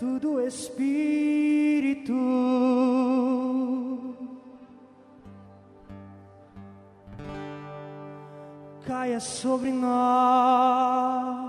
vento do Espírito. Caia sobre nós.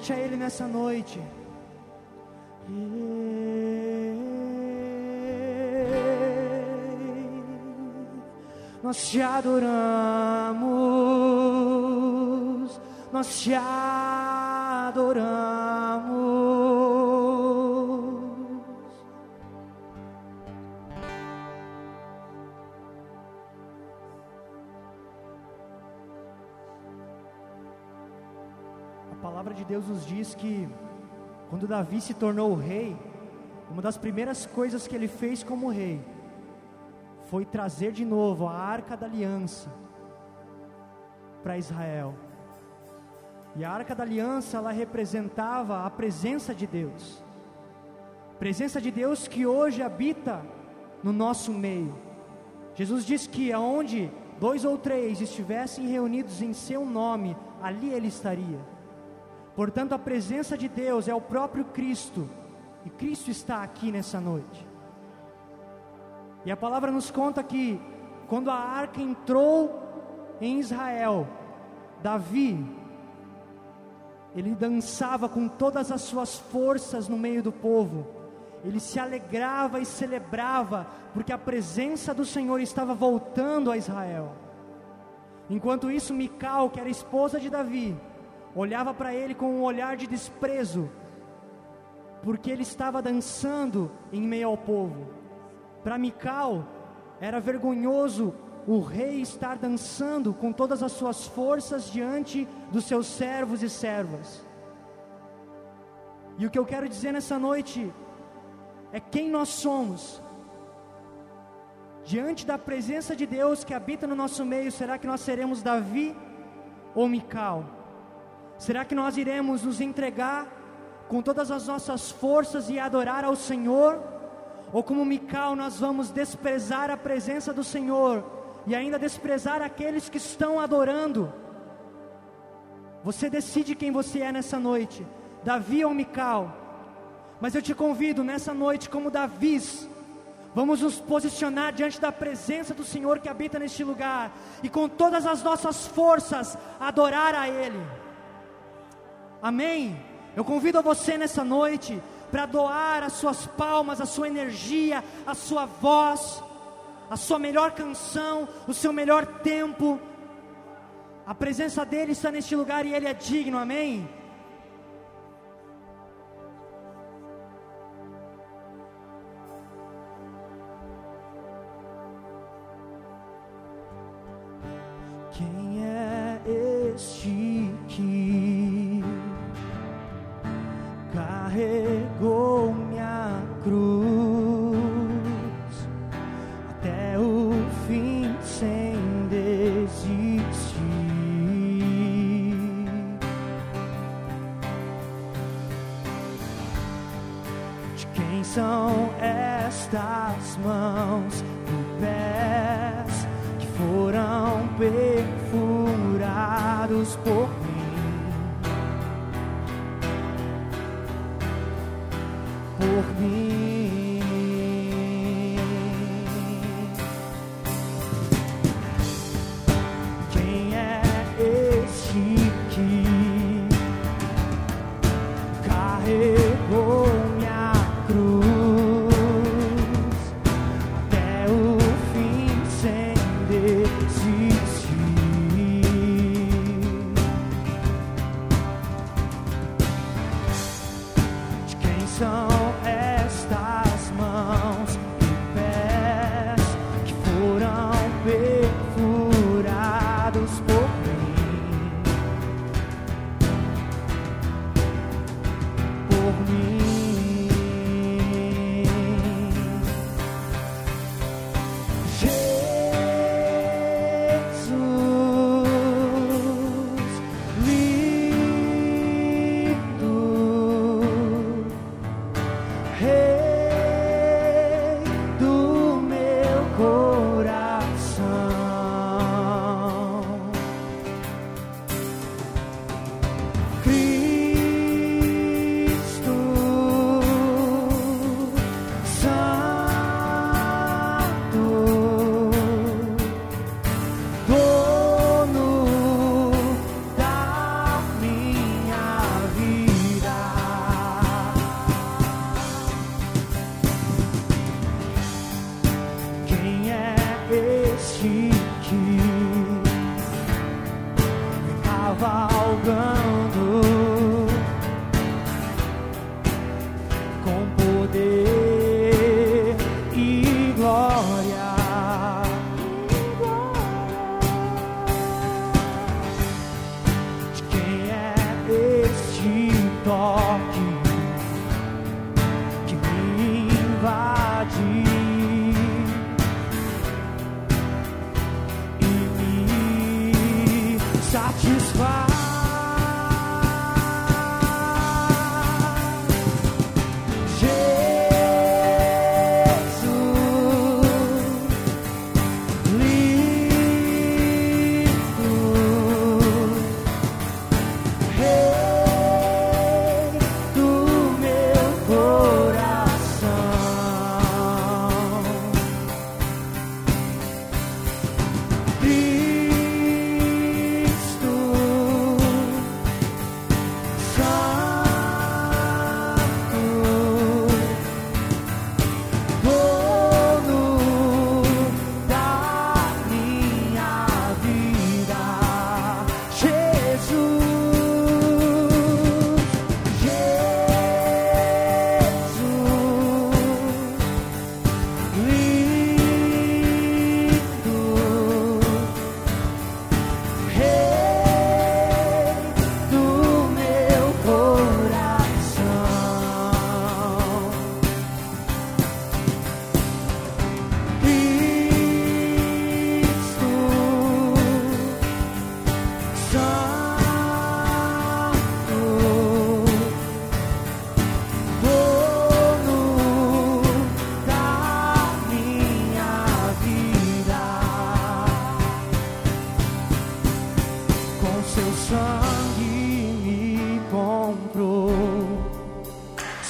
Conecte a Ele nessa noite. Nós te adoramos, nós te adoramos. Deus nos diz que quando Davi se tornou rei, uma das primeiras coisas que ele fez como rei foi trazer de novo a arca da aliança para Israel. E a arca da aliança, ela representava a presença de Deus. Presença de Deus que hoje habita no nosso meio. Jesus disse que aonde dois ou três estivessem reunidos em seu nome, ali ele estaria. Portanto, a presença de Deus é o próprio Cristo, e Cristo está aqui nessa noite. E a palavra nos conta que quando a arca entrou em Israel, Davi, ele dançava com todas as suas forças no meio do povo, ele se alegrava e celebrava, porque a presença do Senhor estava voltando a Israel. Enquanto isso, Mical, que era esposa de Davi, olhava para ele com um olhar de desprezo, porque ele estava dançando em meio ao povo. Para Mical era vergonhoso o rei estar dançando com todas as suas forças diante dos seus servos e servas. E o que eu quero dizer nessa noite é quem nós somos. Diante da presença de Deus que habita no nosso meio, será que nós seremos Davi ou Mical? Será que nós iremos nos entregar com todas as nossas forças e adorar ao Senhor? Ou como Mical, nós vamos desprezar a presença do Senhor e ainda desprezar aqueles que estão adorando? Você decide quem você é nessa noite, Davi ou Mical. Mas eu te convido nessa noite, como Davis, vamos nos posicionar diante da presença do Senhor que habita neste lugar e com todas as nossas forças adorar a Ele. Amém? Eu convido a você nessa noite para doar as suas palmas, a sua energia, a sua voz, a sua melhor canção, o seu melhor tempo. A presença dele está neste lugar e ele é digno, amém? See.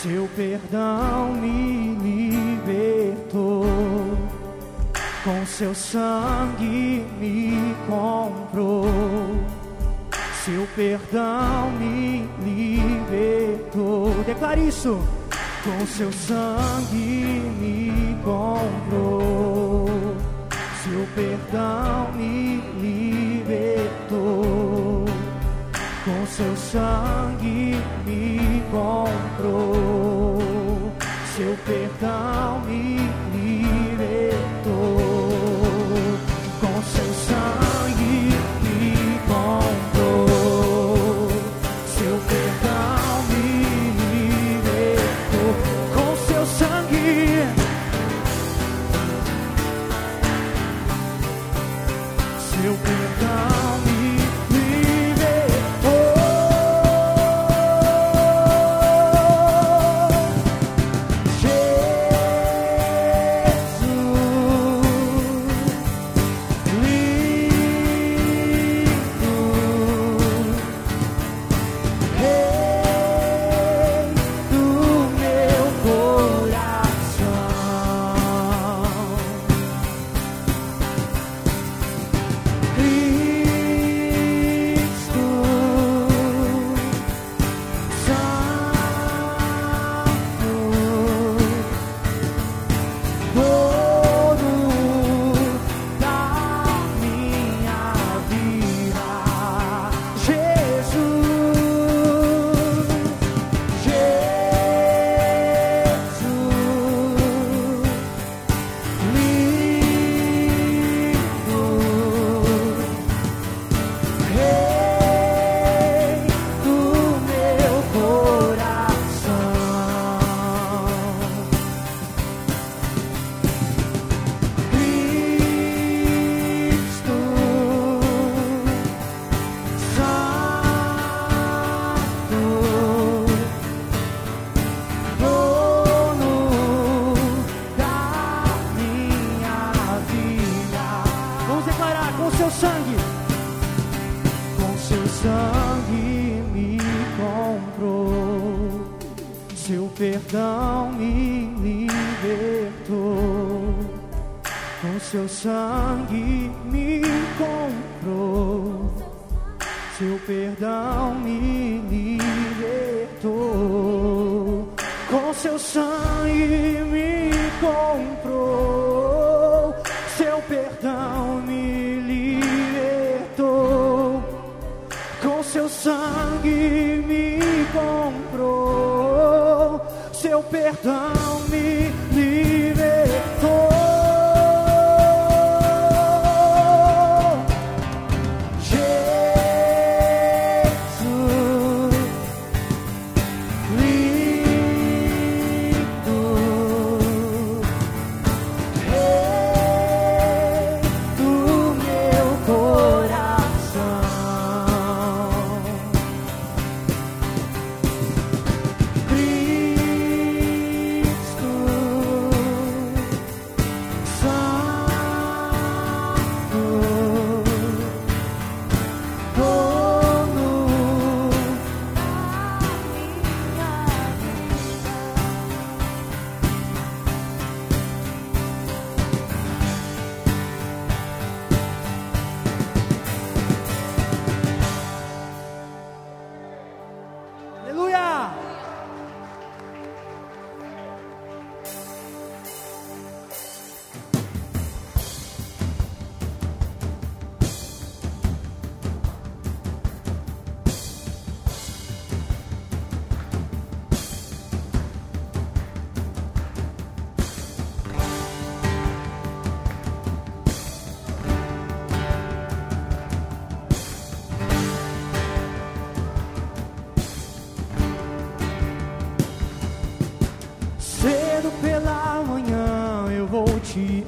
Seu perdão me libertou, com seu sangue me comprou. Seu perdão me libertou. Declare isso. Com seu sangue me comprou. Seu perdão me libertou com seu sangue me comprou, seu perdão me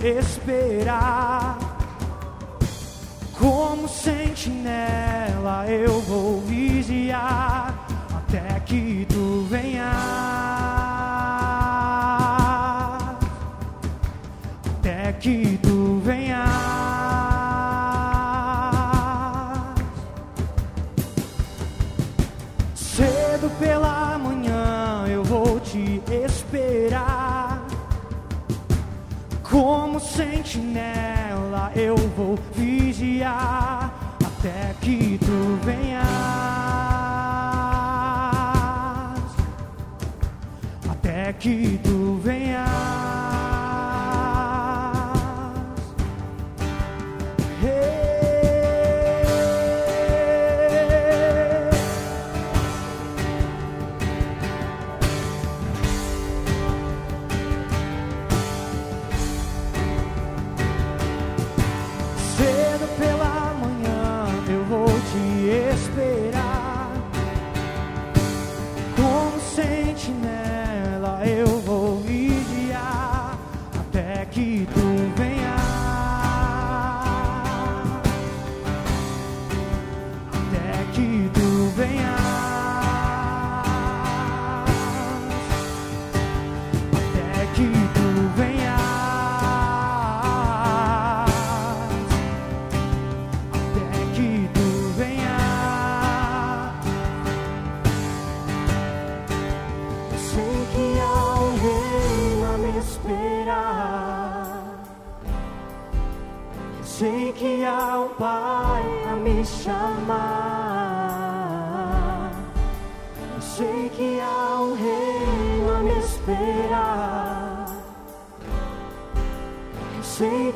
esperar. Como sentinela eu vou vigiar até que tu venhas. Até que tu venhas.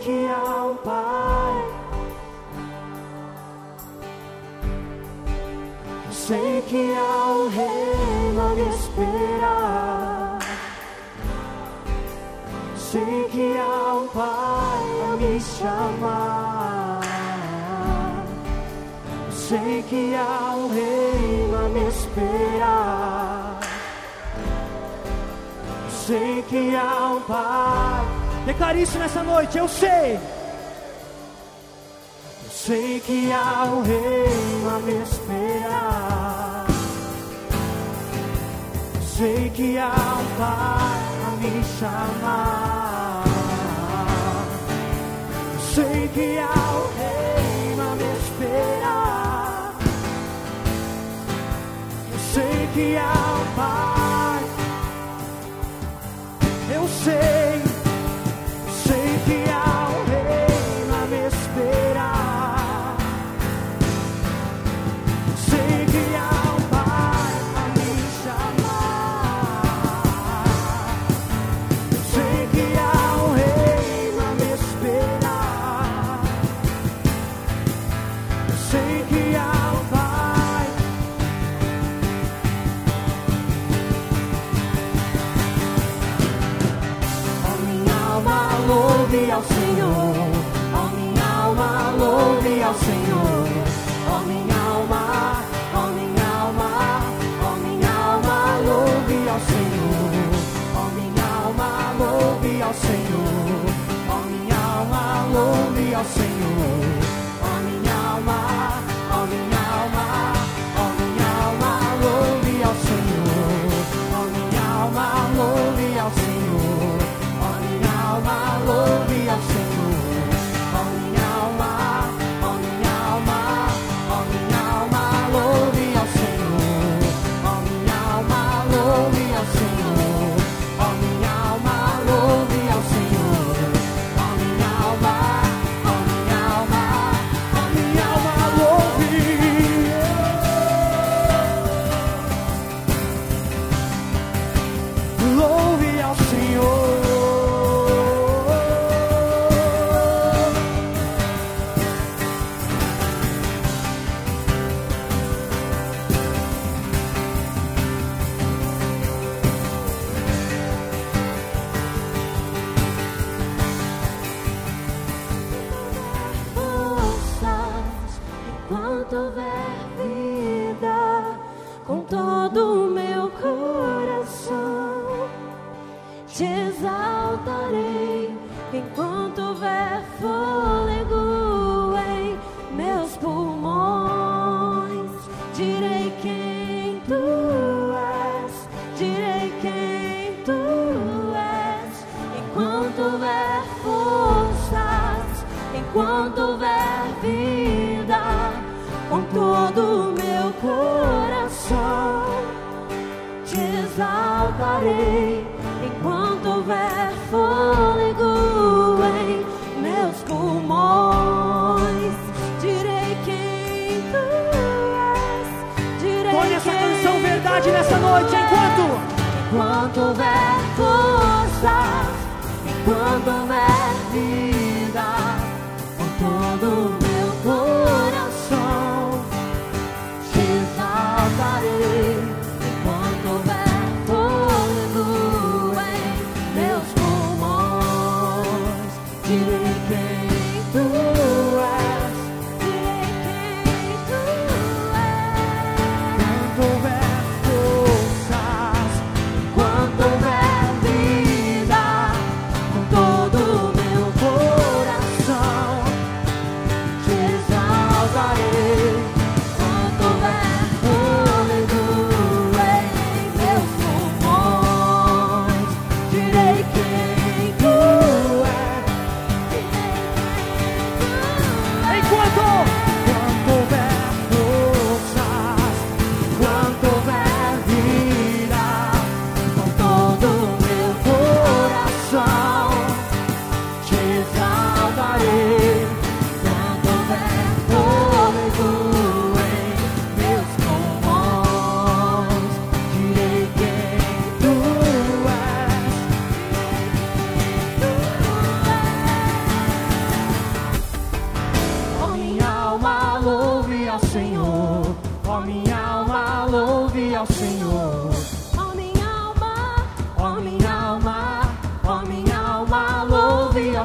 que é há um Pai. Sei que há um reino a me esperar. Sei que há um Pai a me chamar. Sei que há um reino a me esperar. Sei que há um Pai Declare isso nessa noite. Eu sei. Eu sei que há um reino a me esperar. Eu sei que há um pai a me chamar. Eu sei que há um reino a me esperar. Eu sei que há um pai. Eu sei. louve ao Senhor. Ó oh, minha alma, louve ao Senhor. Ó oh, minha alma, ó oh, minha alma, ó minha alma, louve ao Senhor. Ó minha alma, louve ao Senhor. Ó minha alma, louve ao Senhor.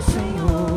Neste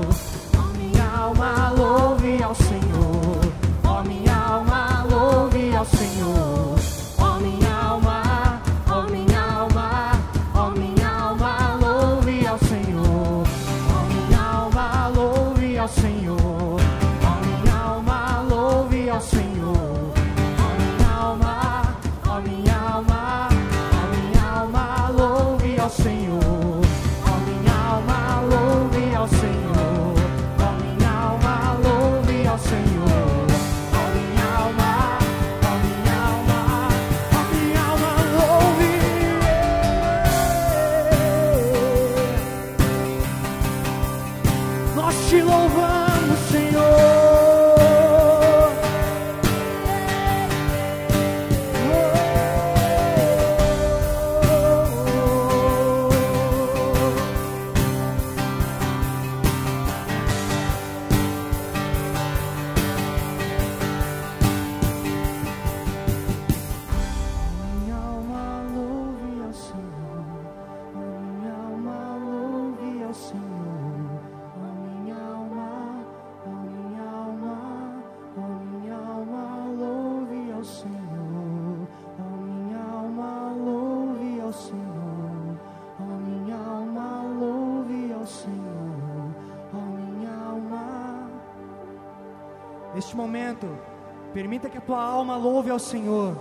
tua alma louve ao Senhor.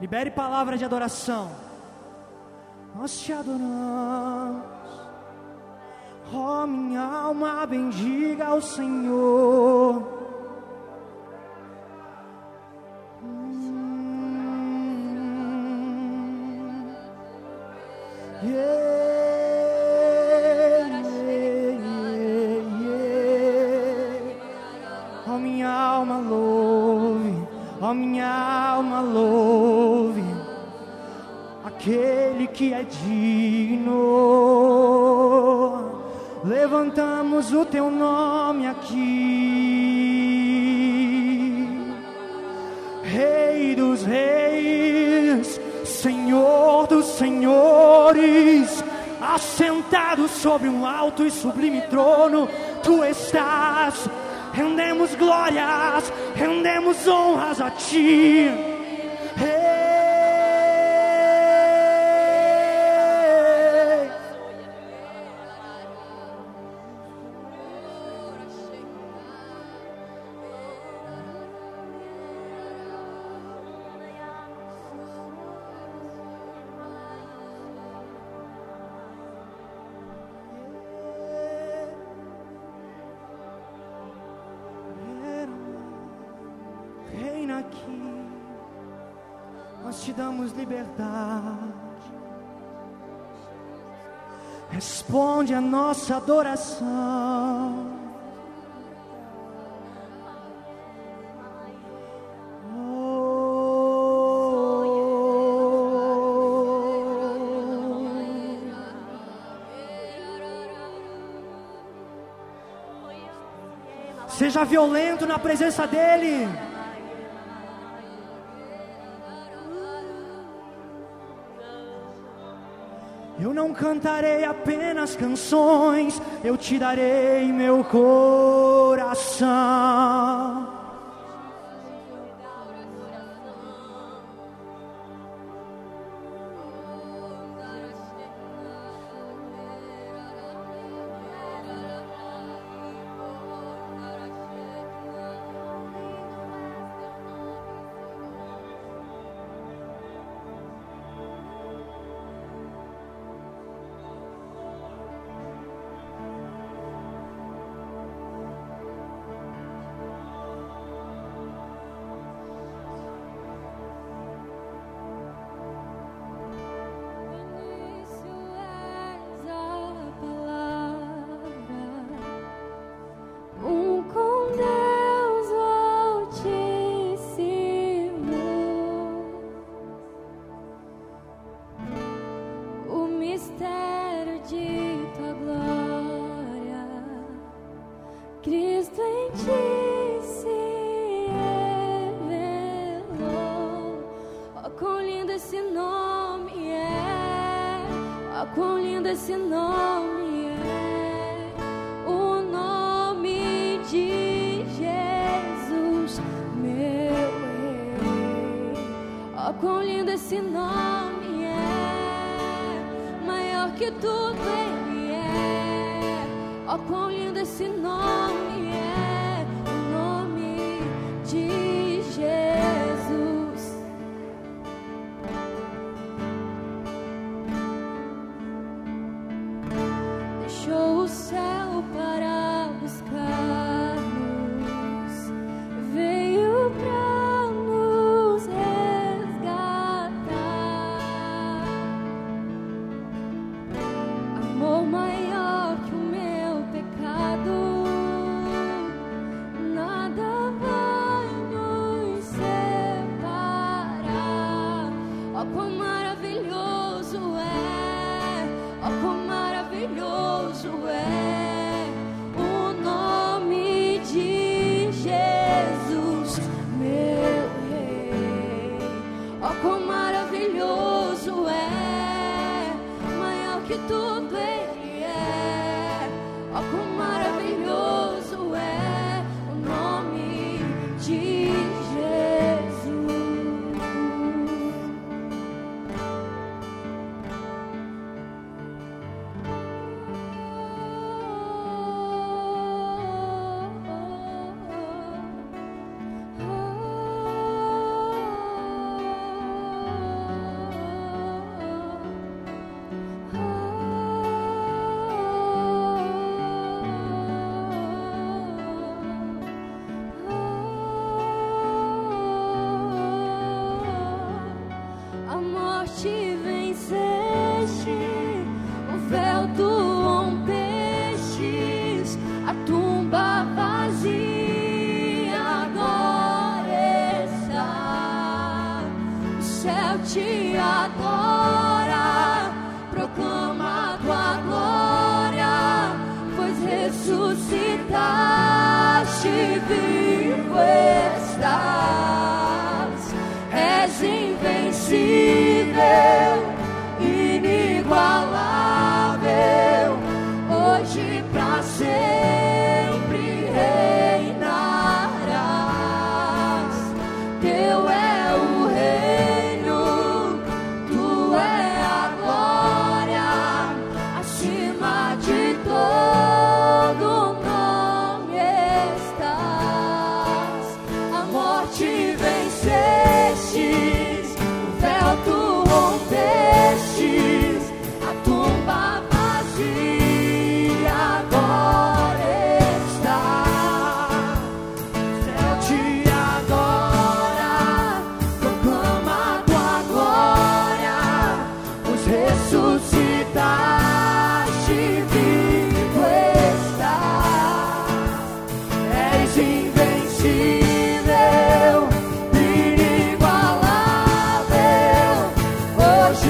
Libere palavras de adoração. Nós te adoramos. Oh, minha alma bendiga ao Senhor. Digno. Levantamos o teu nome aqui, Rei dos Reis, Senhor dos Senhores, assentado sobre um alto e sublime trono, tu estás rendemos glórias, rendemos honras a Ti. nossa adoração. Oh. Seja violento na presença dEle. Não cantarei apenas canções, eu te darei meu coração.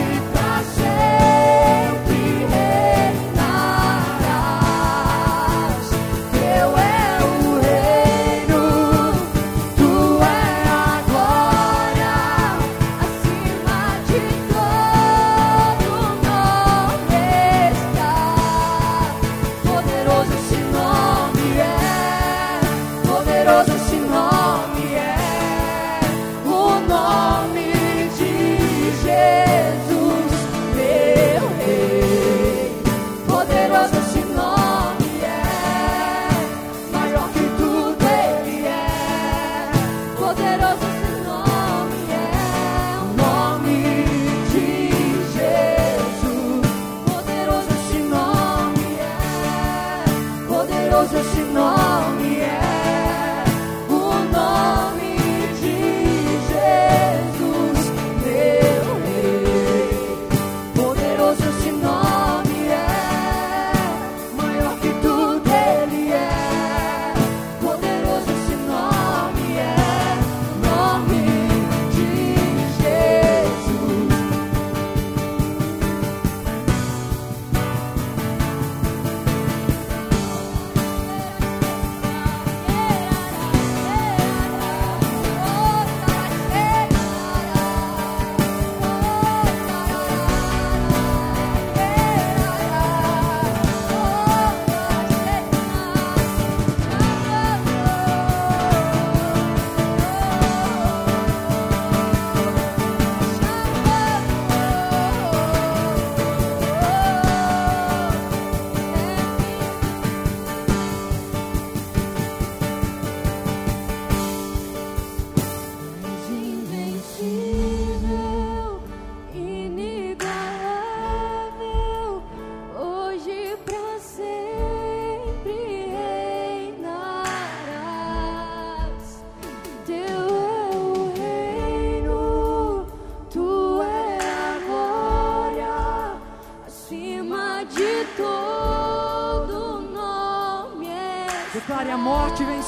Bye.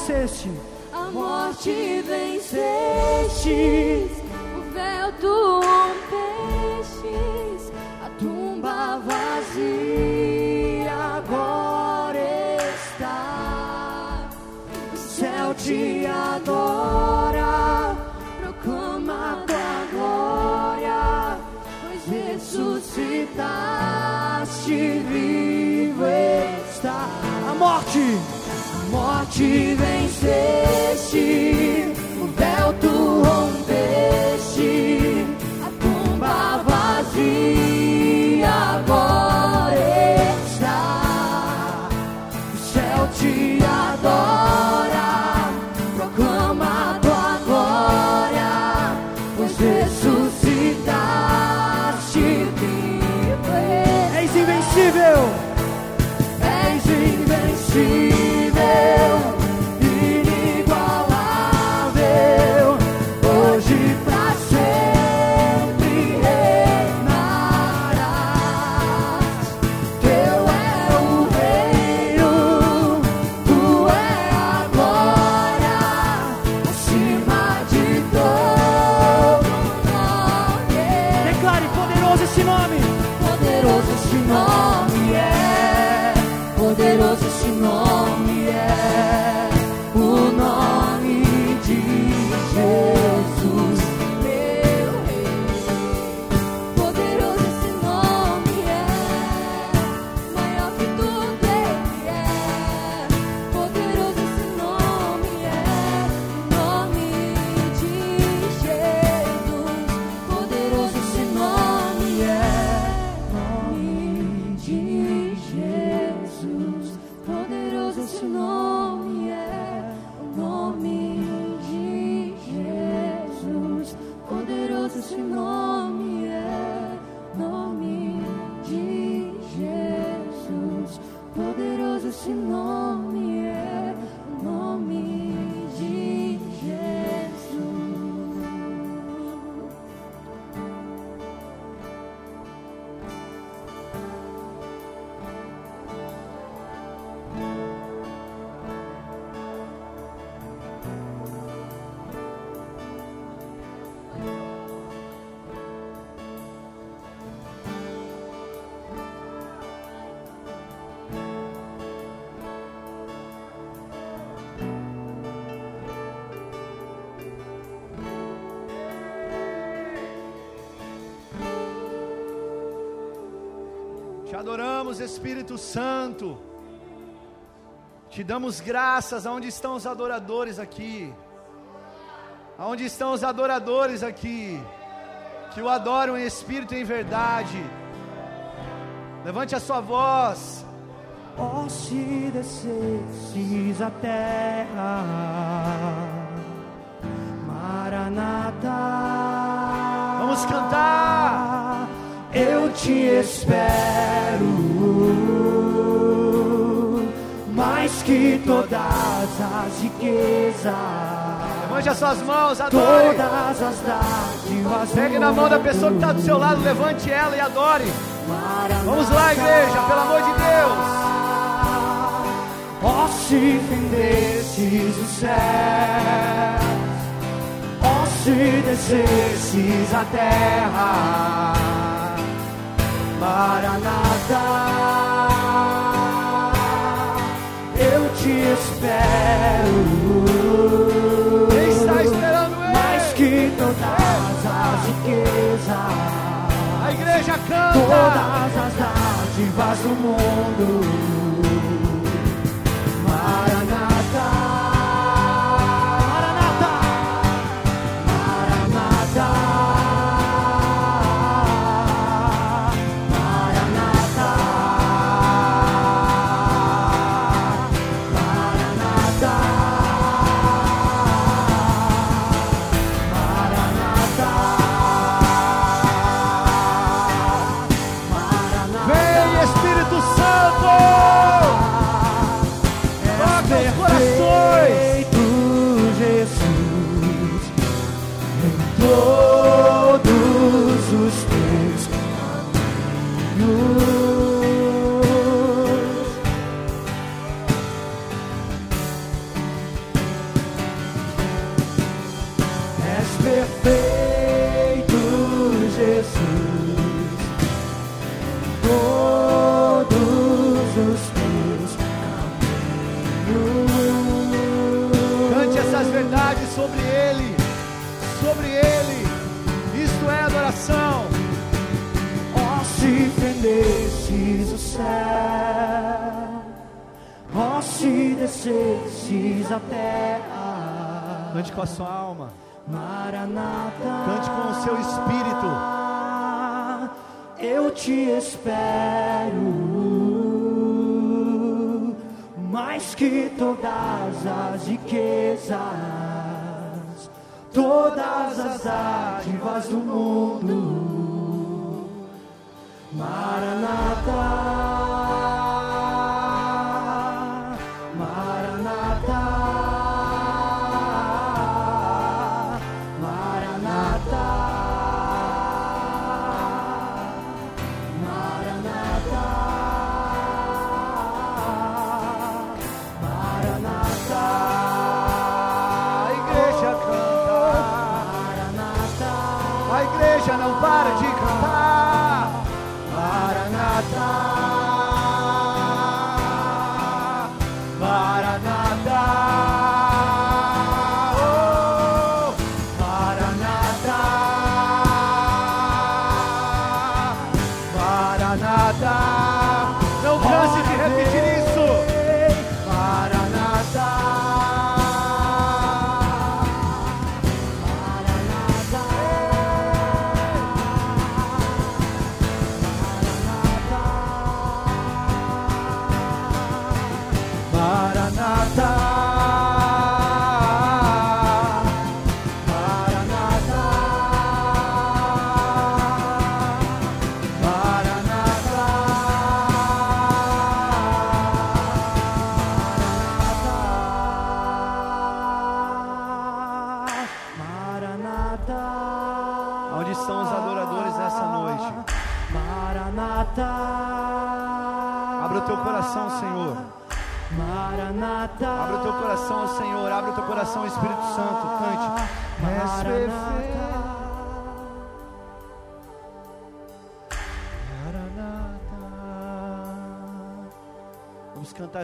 venceste. A morte venceste. Te adoramos, Espírito Santo. Te damos graças. Aonde estão os adoradores aqui? Aonde estão os adoradores aqui? Que o adoram em espírito e em verdade. Levante a sua voz. Oh, se descesses a terra, Maranatha. te espero mais que todas as riquezas. Levante as suas mãos, adore. Todas as dádivas. Pegue na mão da pessoa que está do seu lado, levante ela e adore. Vamos lá, igreja, pelo amor de Deus. Ó, oh, se vendesses o céu, ó, oh, se descesses a terra Maranata, eu te espero. Quem está esperando ele? Mais que todas as riquezas A igreja canta. todas as dádivas do mundo.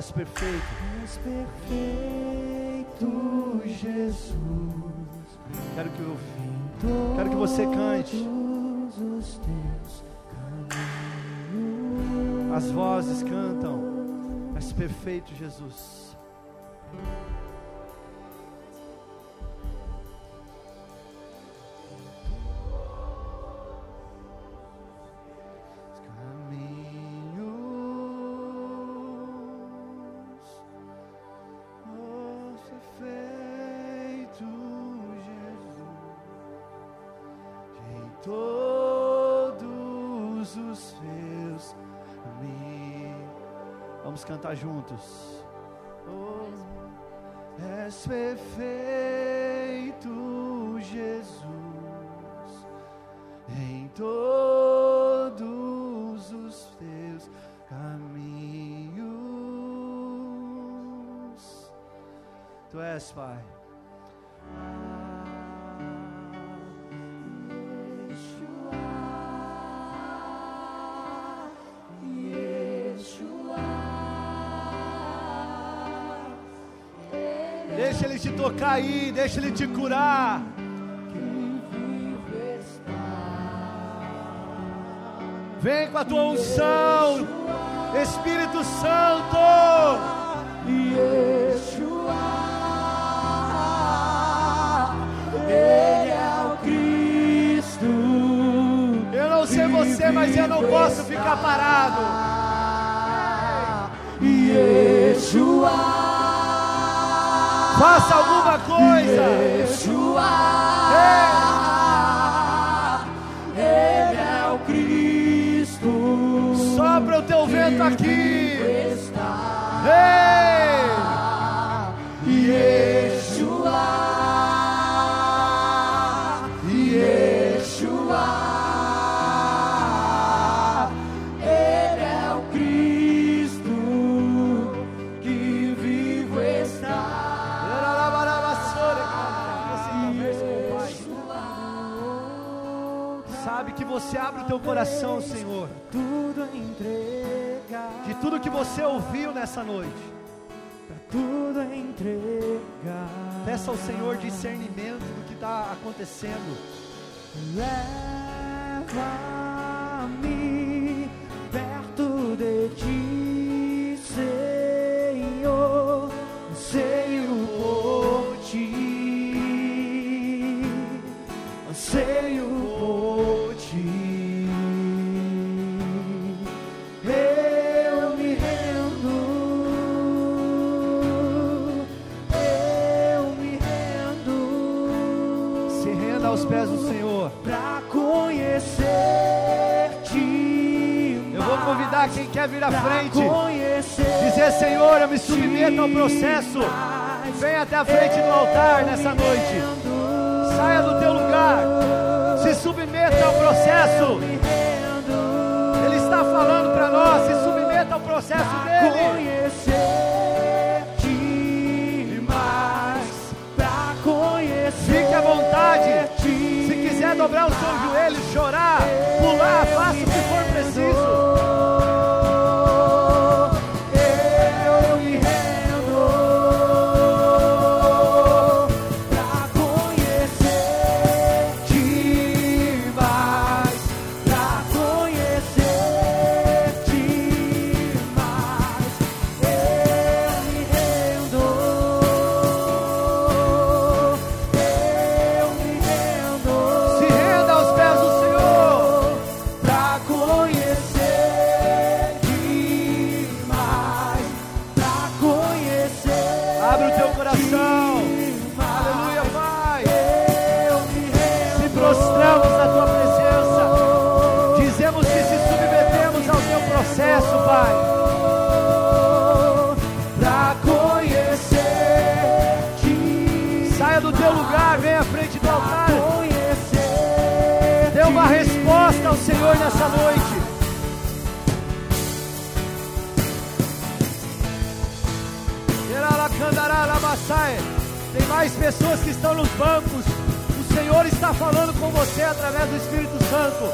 Esse perfeito. És perfeito, Jesus. Quero que eu Quero que você cante. As vozes cantam. És perfeito, Jesus. Deixa ele te curar. Vem com a tua unção, Espírito Santo. Ele é o Cristo. Eu não sei você, mas eu não posso ficar parado. Yeshua. Faça alguma coisa. Yeshua. Ele coração, Senhor, de tudo que você ouviu nessa noite. Peça ao Senhor discernimento do que está acontecendo. Leva-me processo. Vem até a frente do altar nessa noite. Saia do teu lugar. Se submeta ao processo. Ele está falando para nós. Se submeta ao processo dele. Fique à vontade. Se quiser dobrar os seus joelhos, chorar, estão nos bancos. O Senhor está falando com você através do Espírito Santo.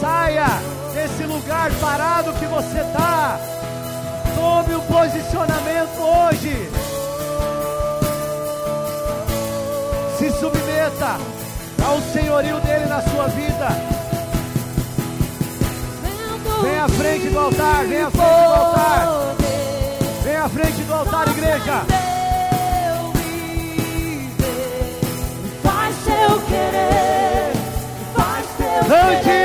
Saia desse lugar parado que você está. Tome um posicionamento hoje. Se submeta ao senhorio dele na sua vida. Vem à frente do altar, vem à frente do altar. Vem à frente do altar, igreja. Teu Cante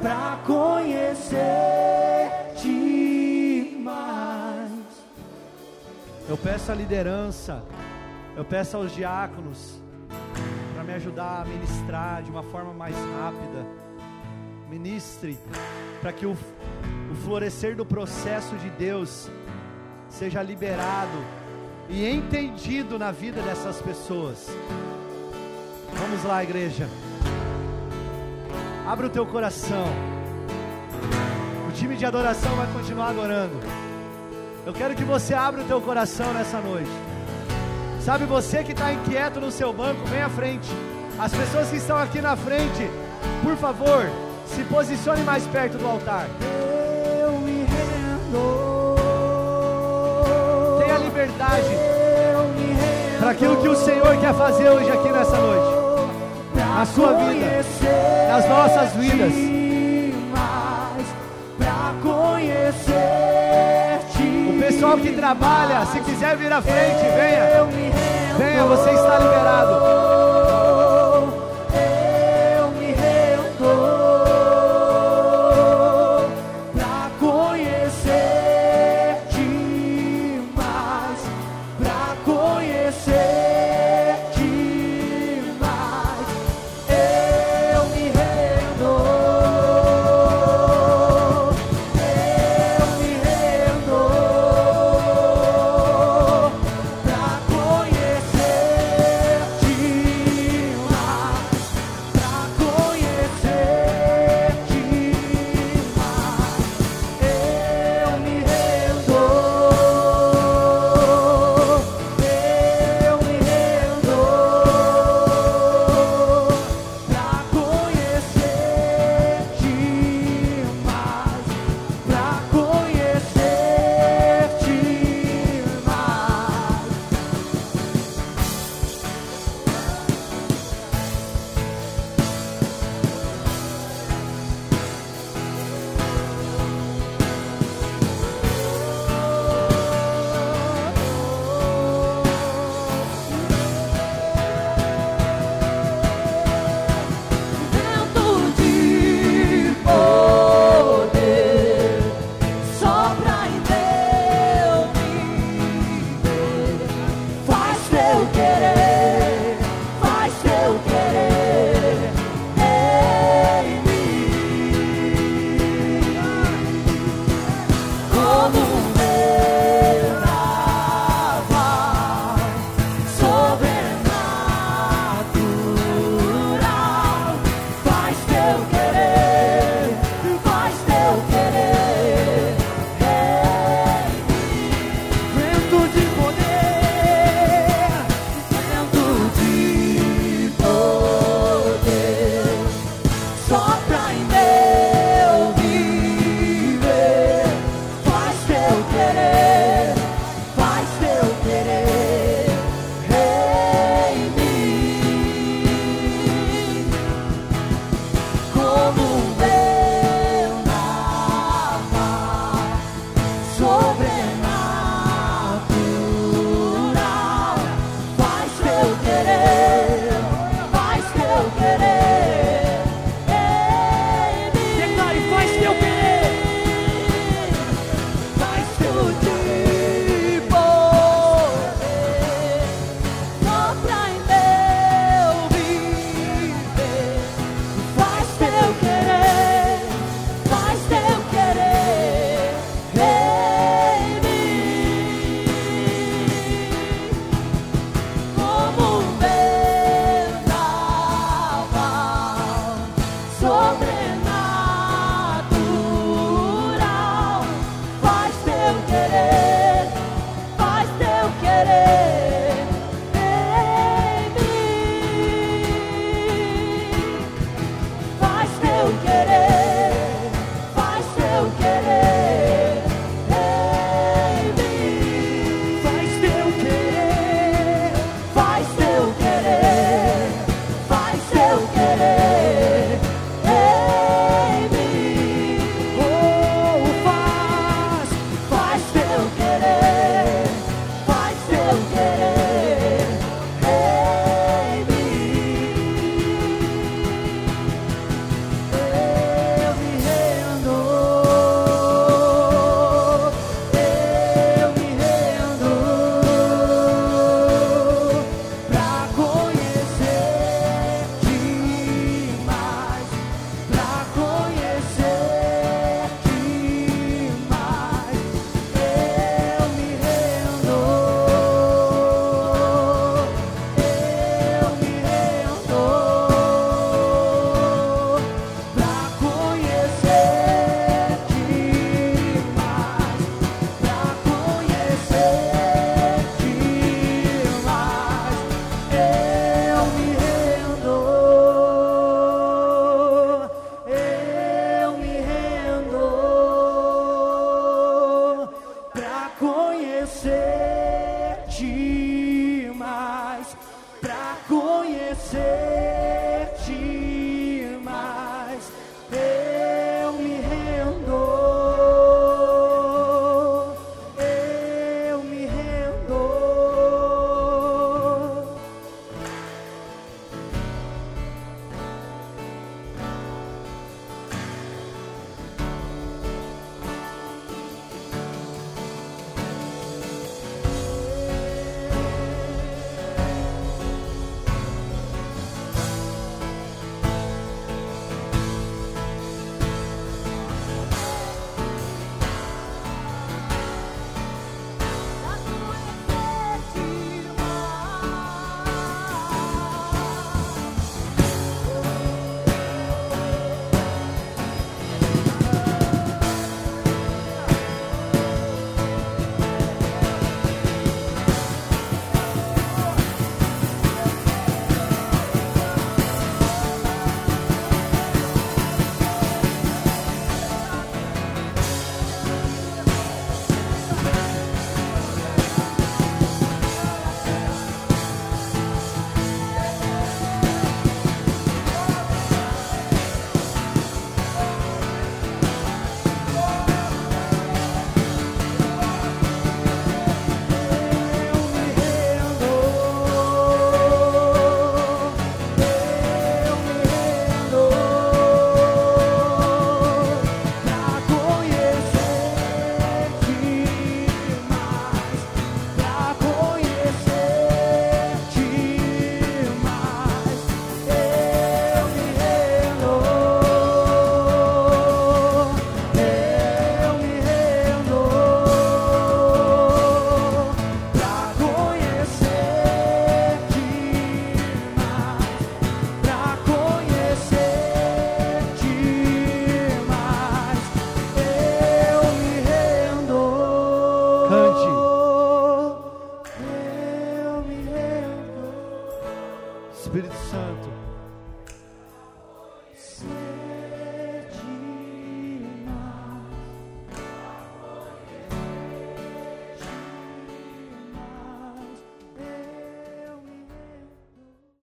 pra conhecer-te mais. Eu peço a liderança, eu peço aos diáconos para me ajudar a ministrar de uma forma mais rápida. Ministre para que o, o florescer do processo de Deus seja liberado e entendido na vida dessas pessoas. Vamos lá, igreja. Abra o teu coração. O time de adoração vai continuar adorando. Eu quero que você abra o teu coração nessa noite. Sabe, você que está inquieto no seu banco, vem à frente. As pessoas que estão aqui na frente, por favor, se posicione mais perto do altar. Eu me rendo. Tenha liberdade para aquilo que o Senhor quer fazer hoje aqui nessa noite. Na sua vida, nas nossas vidas. O pessoal que trabalha, se quiser vir à frente, venha. Venha, você está liberado.